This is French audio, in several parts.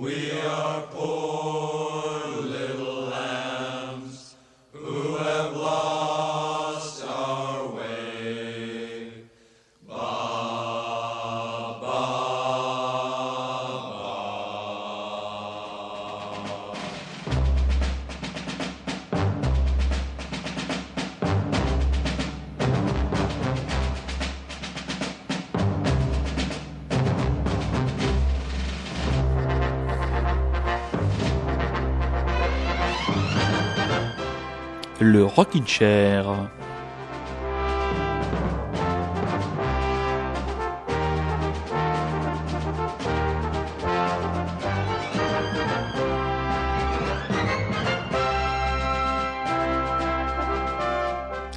le Rockin' Chair.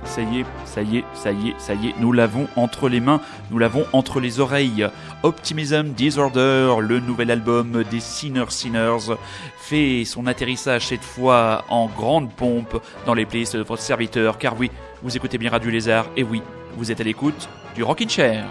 Ça y est, ça y est, ça y est, ça y est, nous l'avons entre les mains, nous l'avons entre les oreilles. Optimism Disorder, le nouvel album des Sinner Sinners, fait son atterrissage cette fois en grande pompe dans les playlists de votre serviteur, car oui, vous écoutez bien Radio Lézard, et oui, vous êtes à l'écoute du Rockin' Chair.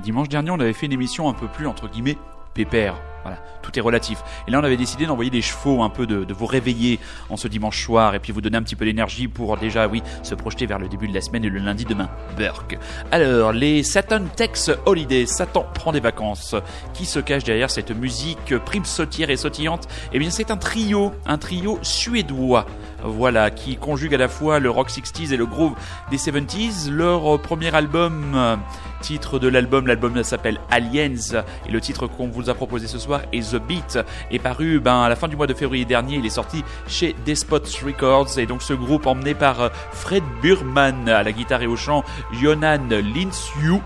Dimanche dernier, on avait fait une émission un peu plus, entre guillemets, pépère. Voilà, tout est relatif. Et là, on avait décidé d'envoyer des chevaux, un peu de, vous réveiller en ce dimanche soir, et puis vous donner un petit peu d'énergie pour déjà, oui, se projeter vers le début de la semaine et le lundi demain. Burke. Alors, les Satan Tex Holiday, Satan prend des vacances. Qui se cache derrière cette musique prime sautière et sautillante? Eh bien, c'est un trio, un trio suédois. Voilà, qui conjugue à la fois le rock 60s et le groove des 70s. Leur premier album titre de l'album. L'album s'appelle Aliens et le titre qu'on vous a proposé ce soir est The Beat. Est paru ben, à la fin du mois de février dernier. Il est sorti chez Despot Records et donc ce groupe emmené par euh, Fred Burman à la guitare et au chant, Jonan Linsju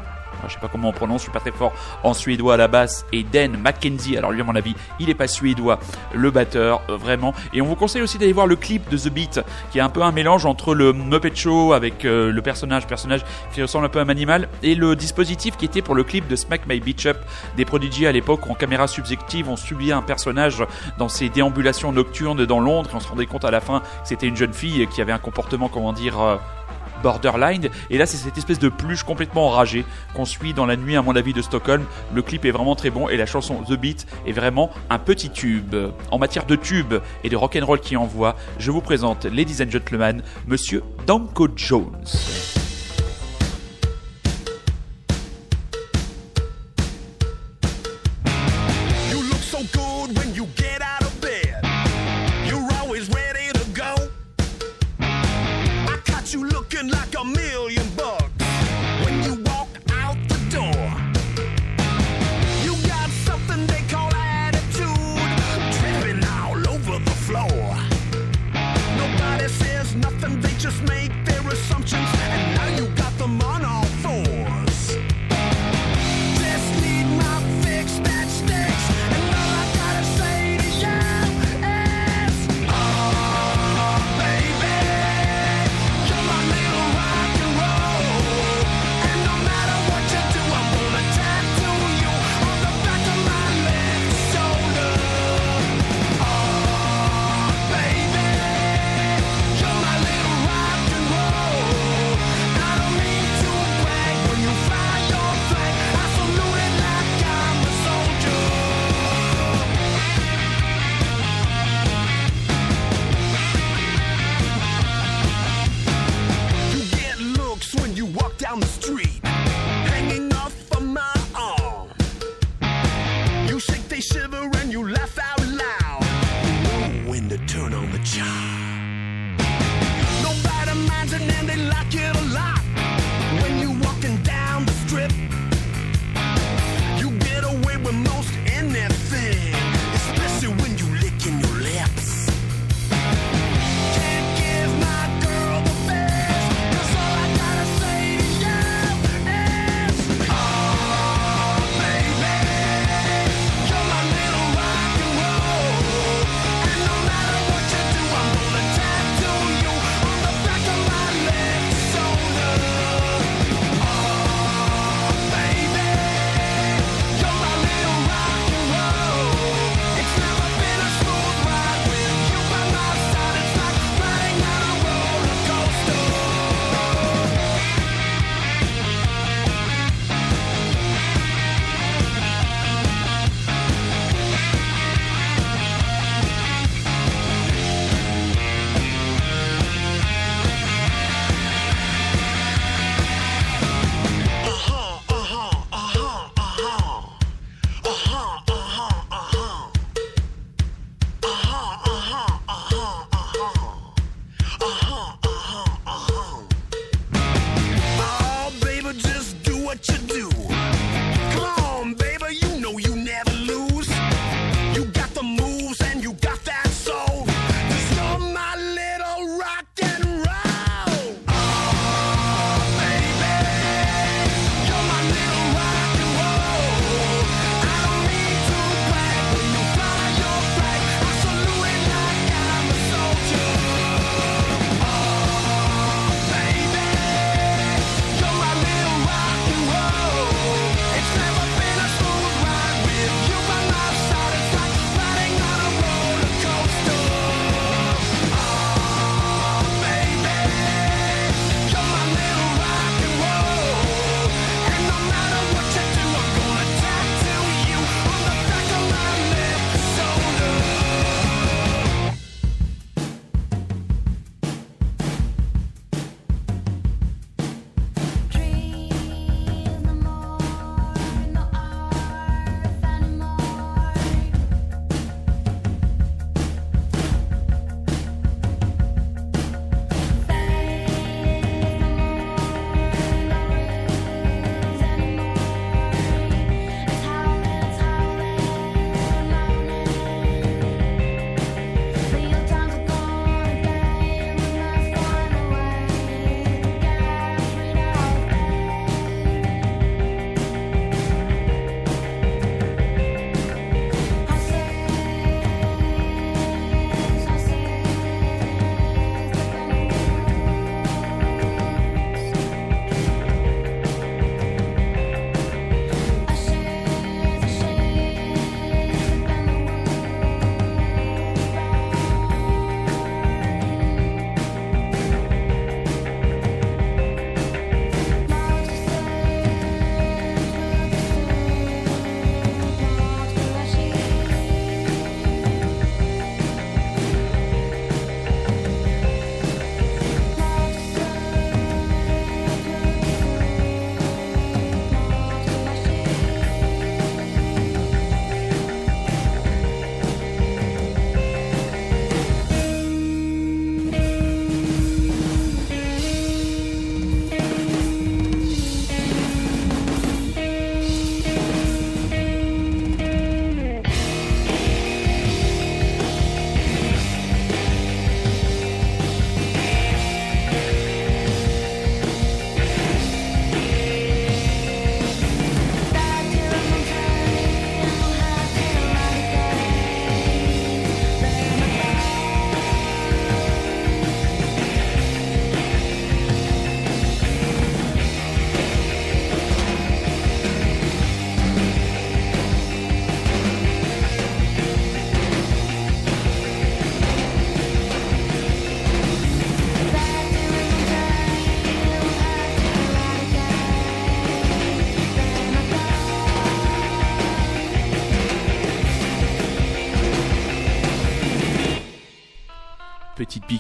je sais pas comment on prononce, je suis pas très fort en suédois à la basse, et Dan McKenzie, alors lui à mon avis, il est pas suédois, le batteur, euh, vraiment. Et on vous conseille aussi d'aller voir le clip de The Beat, qui est un peu un mélange entre le Muppet Show avec euh, le personnage, personnage qui ressemble un peu à un animal, et le dispositif qui était pour le clip de Smack My Beach Up des Prodigy à l'époque en caméra subjective, on subit un personnage dans ses déambulations nocturnes dans Londres, et on se rendait compte à la fin que c'était une jeune fille qui avait un comportement, comment dire, euh, borderline. Et là, c'est cette espèce de pluche complètement enragée qu'on suit dans la nuit, à mon avis, de Stockholm. Le clip est vraiment très bon et la chanson The Beat est vraiment un petit tube. En matière de tube et de rock'n'roll qui envoie, je vous présente, ladies and gentlemen, monsieur Danko Jones.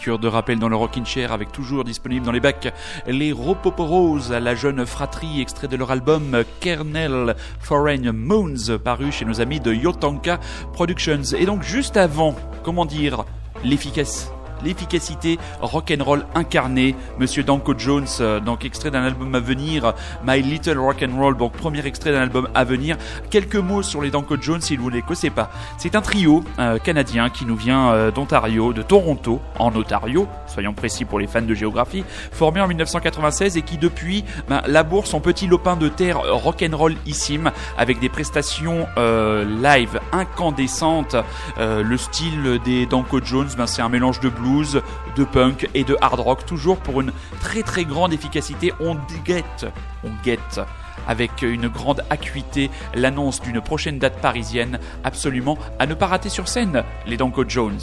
De rappel dans le rocking chair avec toujours disponible dans les bacs les Ropoporos, la jeune fratrie extrait de leur album Kernel Foreign Moons paru chez nos amis de Yotanka Productions. Et donc juste avant, comment dire, l'efficace l'efficacité rock'n'roll incarné, Monsieur Danko Jones, euh, donc extrait d'un album à venir, My Little Rock'n'Roll, donc premier extrait d'un album à venir. Quelques mots sur les Danko Jones, si vous ne les connaissez pas. C'est un trio euh, canadien qui nous vient euh, d'Ontario, de Toronto, en Ontario, soyons précis pour les fans de géographie, formé en 1996 et qui depuis ben, laboure son petit lopin de terre rock'n'rollissime avec des prestations live incandescentes. le style des Danko Jones, ben, c'est un mélange de blues de punk et de hard rock, toujours pour une très très grande efficacité. On guette, on guette avec une grande acuité l'annonce d'une prochaine date parisienne, absolument à ne pas rater sur scène, les Danko Jones.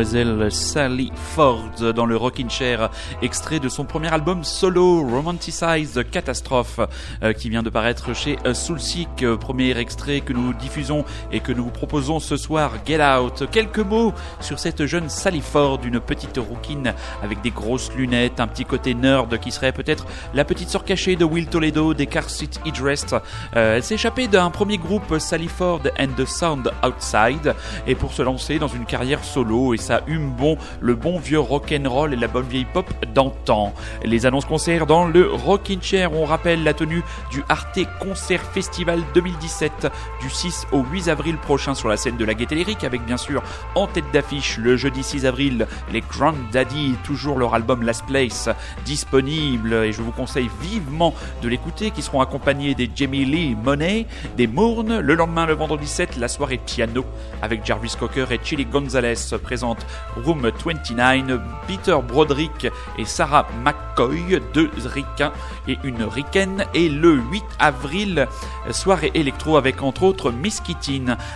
Mademoiselle Sally Ford dans le Rockin' Chair, extrait de son premier album solo, Romanticized Catastrophe, euh, qui vient de paraître chez euh, Soulseek. Euh, premier extrait que nous diffusons et que nous vous proposons ce soir, Get Out. Quelques mots sur cette jeune Sally Ford, une petite rouquine avec des grosses lunettes, un petit côté nerd qui serait peut-être la petite sœur cachée de Will Toledo des Car Seat Idrest. elle s'est échappée d'un premier groupe Sally Ford and the Sound Outside et pour se lancer dans une carrière solo et ça hume bon le bon vieux rock'n'roll et la bonne vieille pop d'antan. Les annonces concerts dans le Rockin' Chair, on rappelle la tenue du Arte Concert Festival 2017 du 6 au 8 avril prochain sur la scène de la Gaîté Lyrique avec bien sûr en tête d'affiche le jeudi 6 avril les Grand Daddy, toujours leur album Last Place disponible et je vous conseille vivement de l'écouter qui seront accompagnés des Jamie Lee Monet, des Mourne, le lendemain le vendredi 7 la soirée piano avec Jarvis Cocker et Chili Gonzalez présente Room 29, Peter Broderick et Sarah McCoy, deux ricains et une ricaine. Et le 8 avril, soirée électro avec entre autres Miss.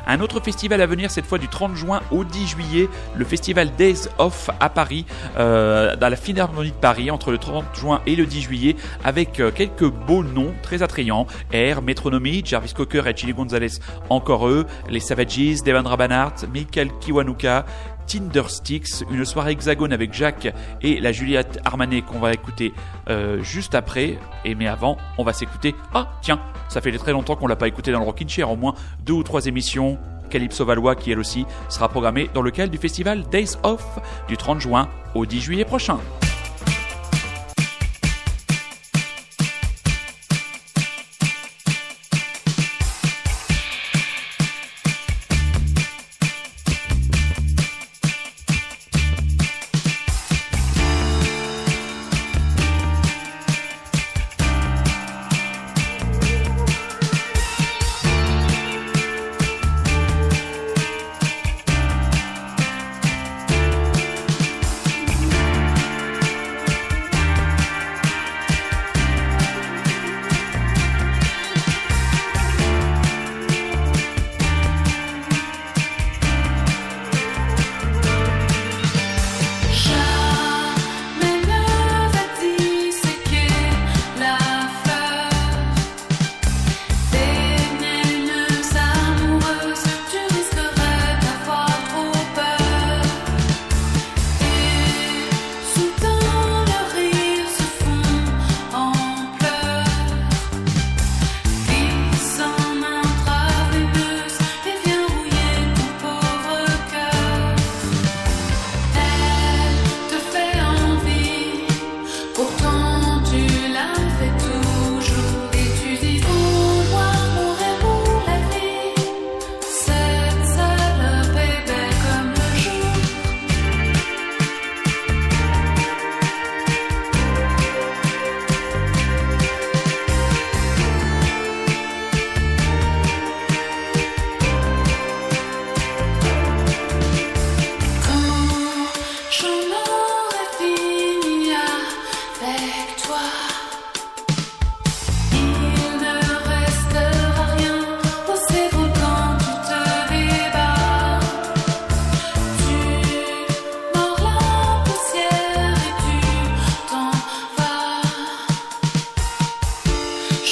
Un autre festival à venir, cette fois du 30 juin au 10 juillet, le festival Days Off à Paris, euh, dans la Philharmonie de Paris, entre le 30 juin et le 10 juillet, avec euh, quelques beaux noms très attrayants. Air, Metronomy, Jarvis Cocker et Chili Gonzalez, encore eux, les Savages, Devendra Banhart, Michael Kiwanuka, Tindersticks, une soirée hexagone avec Jacques et la Juliette Armanet qu'on va écouter euh, juste après. Et mais avant, on va s'écouter. Ah tiens, ça fait très longtemps qu'on l'a pas écouté dans le Rockin' Chair, au moins deux ou trois émissions. Calypso Valois qui elle aussi sera programmée dans le cadre du festival Days Off du 30 juin au 10 juillet prochain.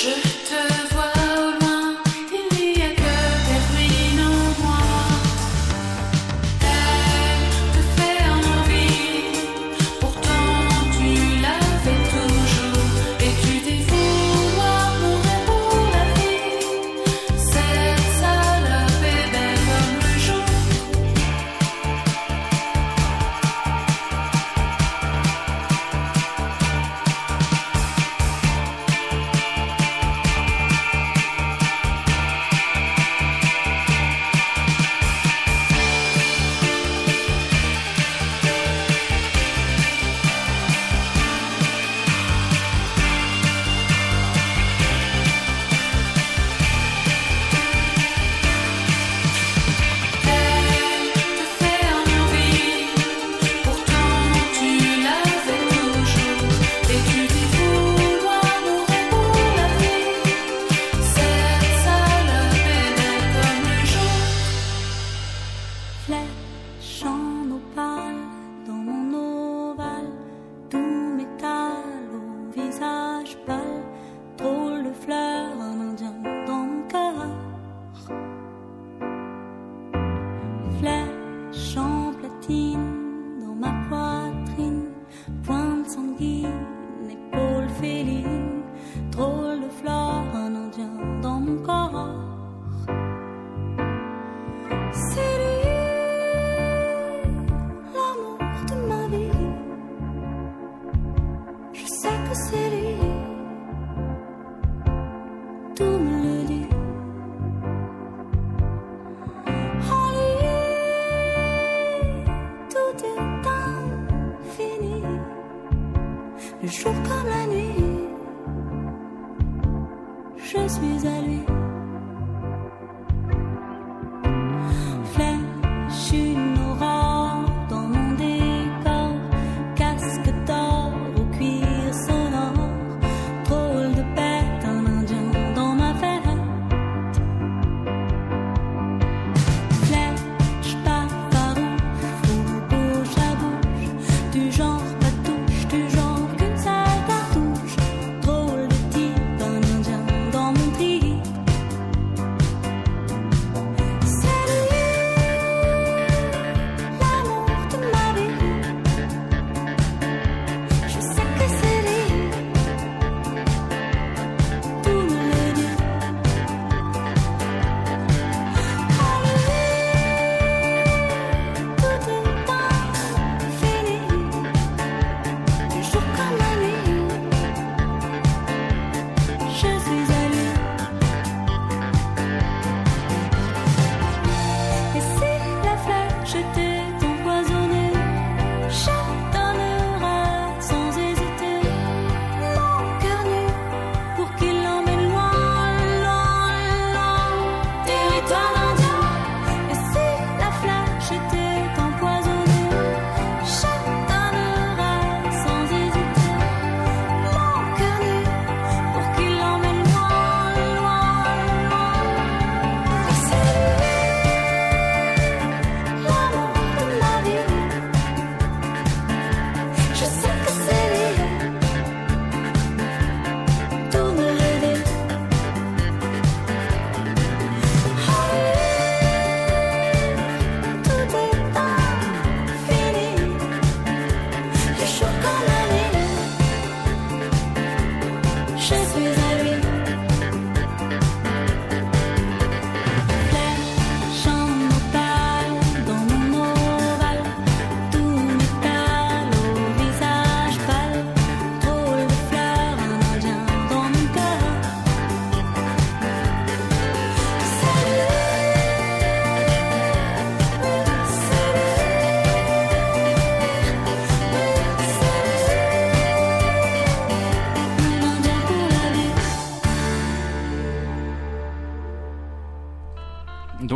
je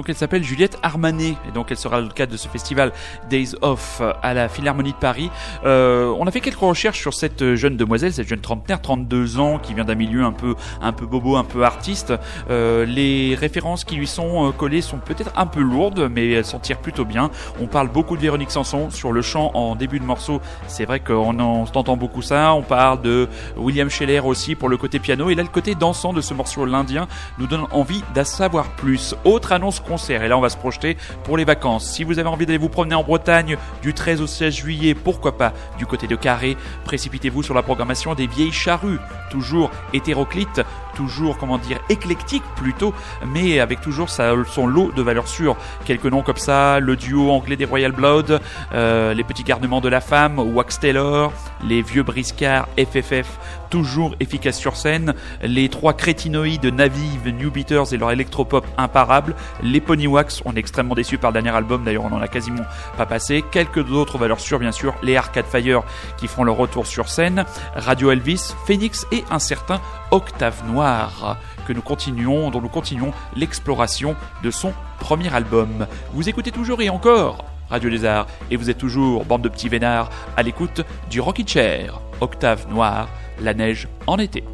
elle s'appelle Juliette Armanet et donc elle sera le cadre de ce festival Days Off à la Philharmonie de Paris. Euh, on a fait quelques recherches sur cette jeune demoiselle, cette jeune trentenaire, 32 ans, qui vient d'un milieu un peu un peu bobo, un peu artiste. Euh, les références qui lui sont euh, collées sont peut-être un peu lourdes, mais elles s'en tirent plutôt bien. On parle beaucoup de Véronique Sanson sur le chant en début de morceau. C'est vrai qu'on entend beaucoup ça. On parle de William Scheller aussi pour le côté piano et là le côté dansant de ce morceau l'Indien nous donne envie d'en savoir plus. Autre annonce et là, on va se projeter pour les vacances. Si vous avez envie d'aller vous promener en Bretagne du 13 au 16 juillet, pourquoi pas du côté de Carré, précipitez-vous sur la programmation des vieilles charrues, toujours hétéroclites, toujours, comment dire, éclectique plutôt, mais avec toujours son lot de valeurs sûres. Quelques noms comme ça, le duo anglais des Royal Blood, euh, les petits garnements de la femme, Wax Taylor, les vieux briscards FFF, toujours efficaces sur scène, les trois crétinoïdes Navive, New Beaters et leur électropop imparable, les Ponywax, on est extrêmement déçus par le dernier album, d'ailleurs on en a quasiment pas passé, quelques autres valeurs sûres bien sûr, les Arcade Fire qui font leur retour sur scène, Radio Elvis, Phoenix et un certain Octave Que nous continuons, dont nous continuons l'exploration de son premier album. Vous écoutez toujours et encore Radio Lézard et vous êtes toujours, bande de petits vénards, à l'écoute du Rocky Chair, Octave Noir, la neige en été.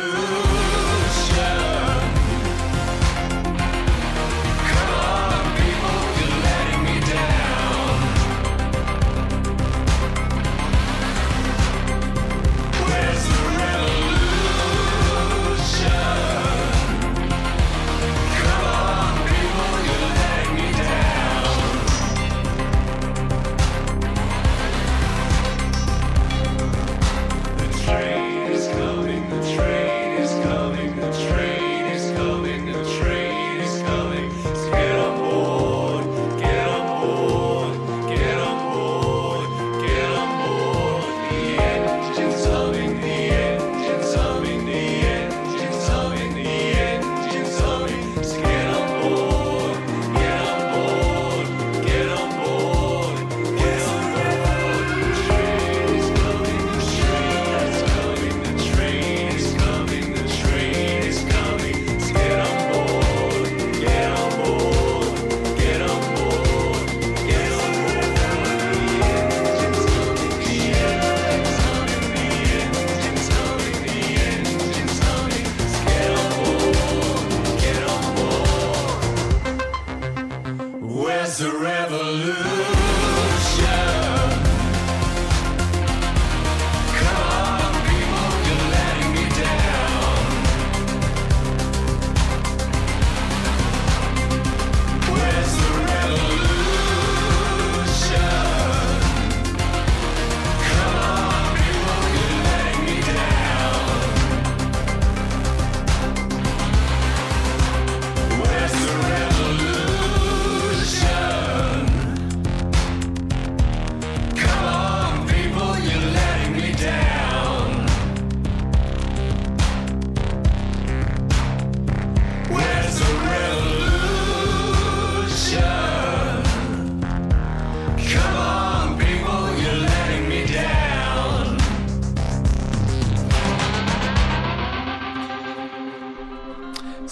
blue.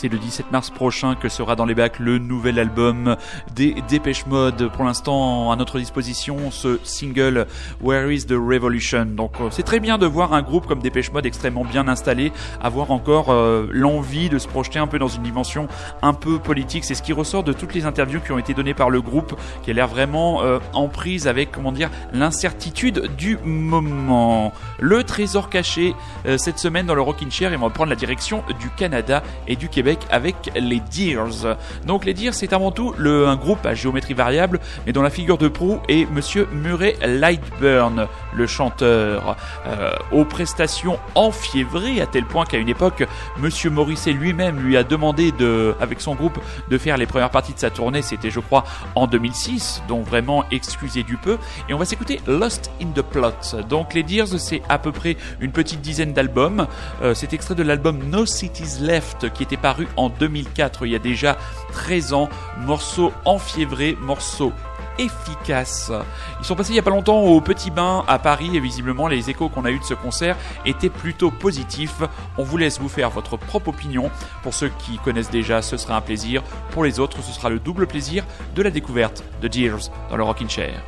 Le 17 mars prochain que sera dans les bacs le nouvel album des Dépêche Mode. Pour l'instant, à notre disposition, ce single Where is the Revolution? Donc euh, c'est très bien de voir un groupe comme Dépêche Mode extrêmement bien installé, avoir encore euh, l'envie de se projeter un peu dans une dimension un peu politique. C'est ce qui ressort de toutes les interviews qui ont été données par le groupe, qui a l'air vraiment euh, en prise avec, comment dire, l'incertitude du moment. Le trésor caché cette semaine dans le Rockin' Chair, et on va prendre la direction du Canada et du Québec avec les Deers. Donc les Deers, c'est avant tout un groupe à géométrie variable, mais dont la figure de proue est Monsieur Murray Lightburn, le chanteur, euh, aux prestations enfiévrées à tel point qu'à une époque, Monsieur Morisset lui-même lui a demandé de, avec son groupe, de faire les premières parties de sa tournée. C'était, je crois, en 2006, donc vraiment excusez du peu. Et on va s'écouter Lost in the Plot. Donc les Deers, c'est à peu près une petite dizaine d'albums. Euh, c'est extrait de l'album No Cities Left qui était paru en 2004, il y a déjà 13 ans. Morceau enfiévré, morceau efficace. Ils sont passés il y a pas longtemps au Petit Bain à Paris et visiblement les échos qu'on a eu de ce concert étaient plutôt positifs. On vous laisse vous faire votre propre opinion. Pour ceux qui connaissent déjà, ce sera un plaisir. Pour les autres, ce sera le double plaisir de la découverte de Deers dans le Rockin' Chair.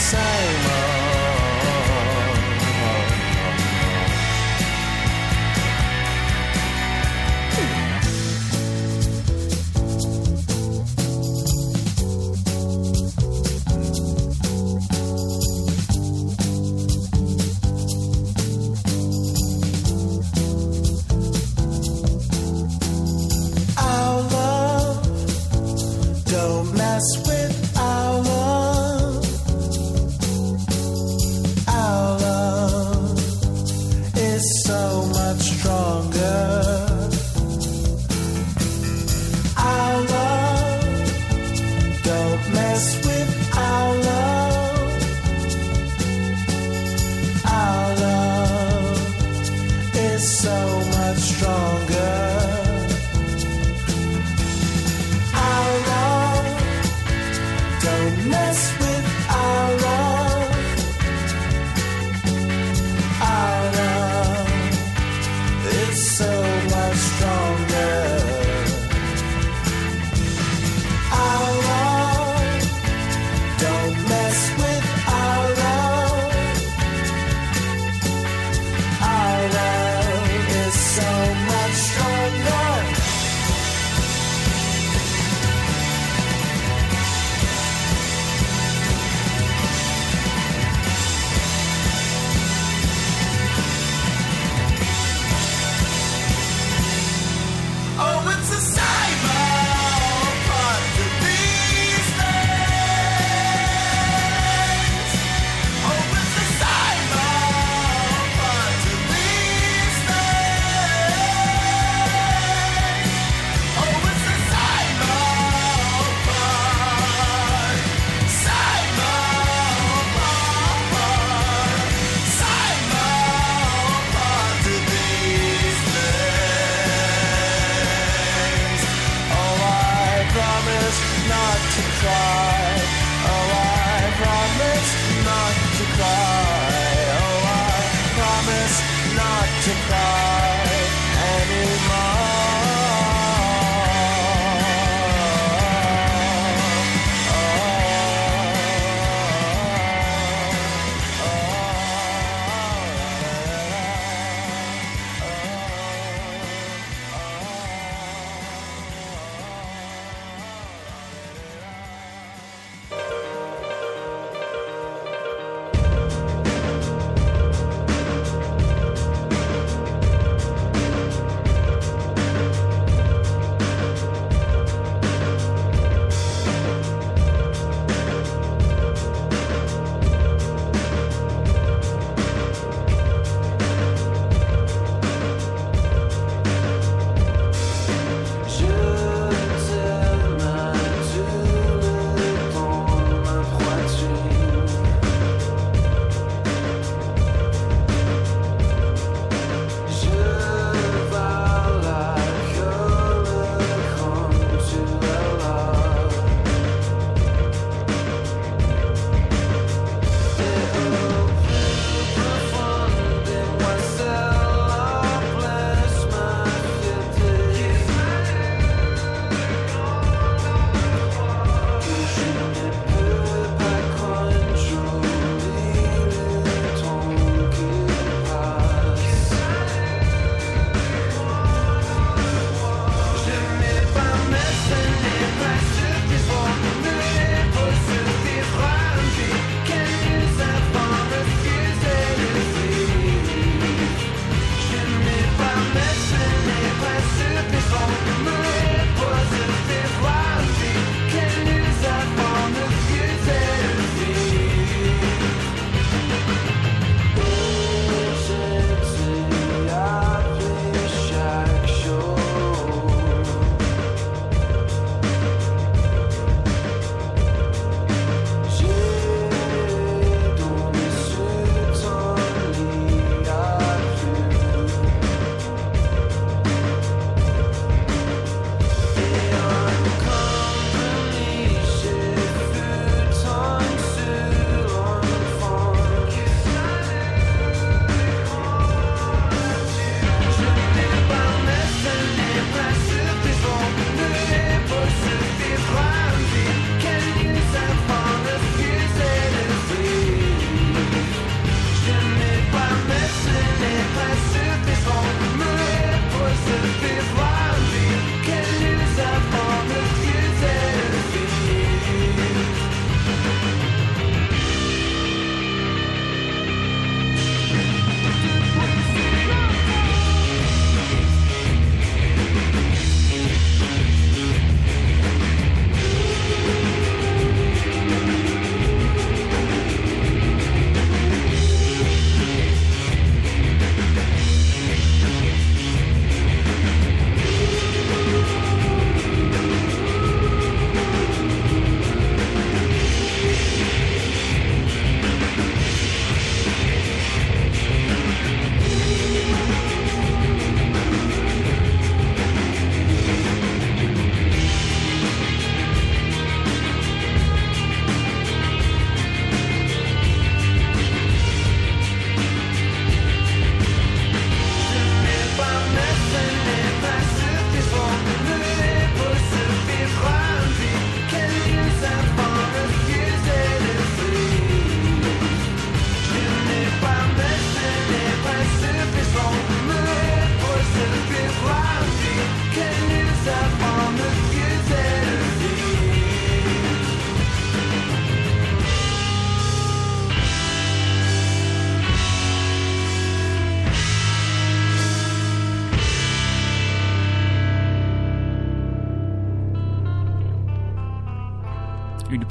Same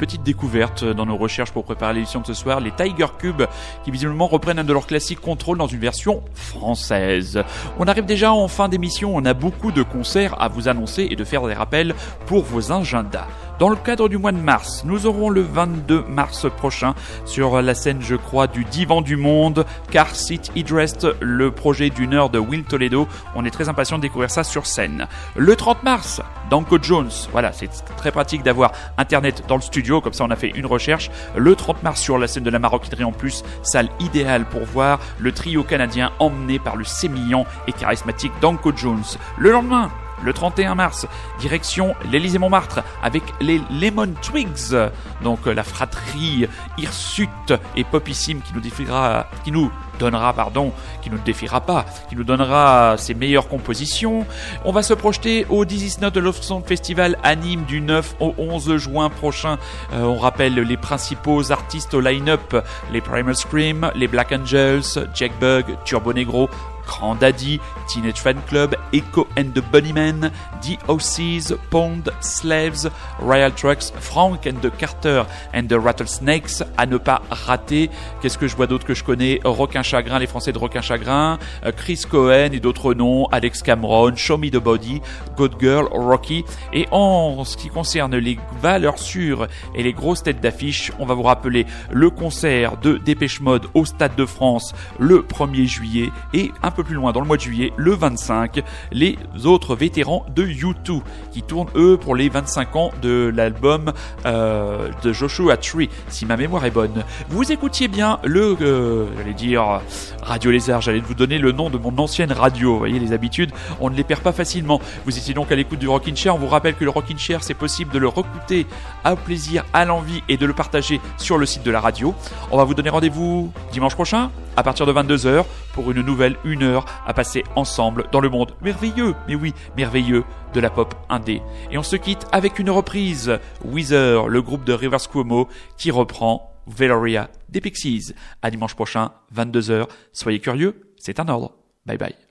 petite découverte dans nos recherches pour préparer l'émission de ce soir, les Tiger Cube, qui visiblement reprennent un de leurs classiques Control dans une version française. On arrive déjà en fin d'émission, on a beaucoup de concerts à vous annoncer et de faire des rappels pour vos agendas. Dans le cadre du mois de mars, nous aurons le 22 mars prochain sur la scène, je crois, du Divan du Monde, Car Idrest, le projet d'une heure de Will Toledo. On est très impatient de découvrir ça sur scène. Le 30 mars, Danko Jones. Voilà, c'est très pratique d'avoir Internet dans le studio, comme ça on a fait une recherche. Le 30 mars sur la scène de la Maroquinerie en plus, salle idéale pour voir le trio canadien emmené par le sémillant et charismatique Danko Jones. Le lendemain, le 31 mars, direction l'Élysée-Montmartre avec les Lemon Twigs, donc la fratrie hirsute et popissime qui nous défiera, donnera, pardon, qui défiera pas, qui nous donnera ses meilleures compositions. On va se projeter au This Not de Love Song Festival à Nîmes du 9 au 11 juin prochain. Euh, on rappelle les principaux artistes au line-up, les Primal Scream, les Black Angels, Jack Bug, Turbo Negro, Grand Daddy, Teenage Fan Club, Echo and the Bunnymen, DOCs, Pond, Slaves, Royal Trucks, Frank and the Carter and the Rattlesnakes, à ne pas rater. Qu'est-ce que je vois d'autre que je connais? Roquin Chagrin, les Français de Roquin Chagrin, euh, Chris Cohen et d'autres noms, Alex Cameron, Show Me the Body, Good Girl, Rocky. Et en ce qui concerne les valeurs sûres et les grosses têtes d'affiche, on va vous rappeler le concert de Dépêche Mode au Stade de France le 1er juillet et plus loin dans le mois de juillet, le 25, les autres vétérans de U2 qui tournent eux pour les 25 ans de l'album euh, de Joshua Tree, si ma mémoire est bonne. Vous écoutiez bien le, euh, j'allais dire Radio Lézard, j'allais vous donner le nom de mon ancienne radio. Vous voyez les habitudes, on ne les perd pas facilement. Vous étiez donc à l'écoute du Rockin' Chair. On vous rappelle que le Rockin' Chair, c'est possible de le recouter à plaisir, à l'envie et de le partager sur le site de la radio. On va vous donner rendez-vous dimanche prochain à partir de 22h pour une nouvelle une heure à passer ensemble dans le monde merveilleux, mais oui, merveilleux de la pop indé. Et on se quitte avec une reprise, Weezer, le groupe de Rivers Cuomo, qui reprend Valoria des Pixies. À dimanche prochain, 22h. Soyez curieux, c'est un ordre. Bye bye.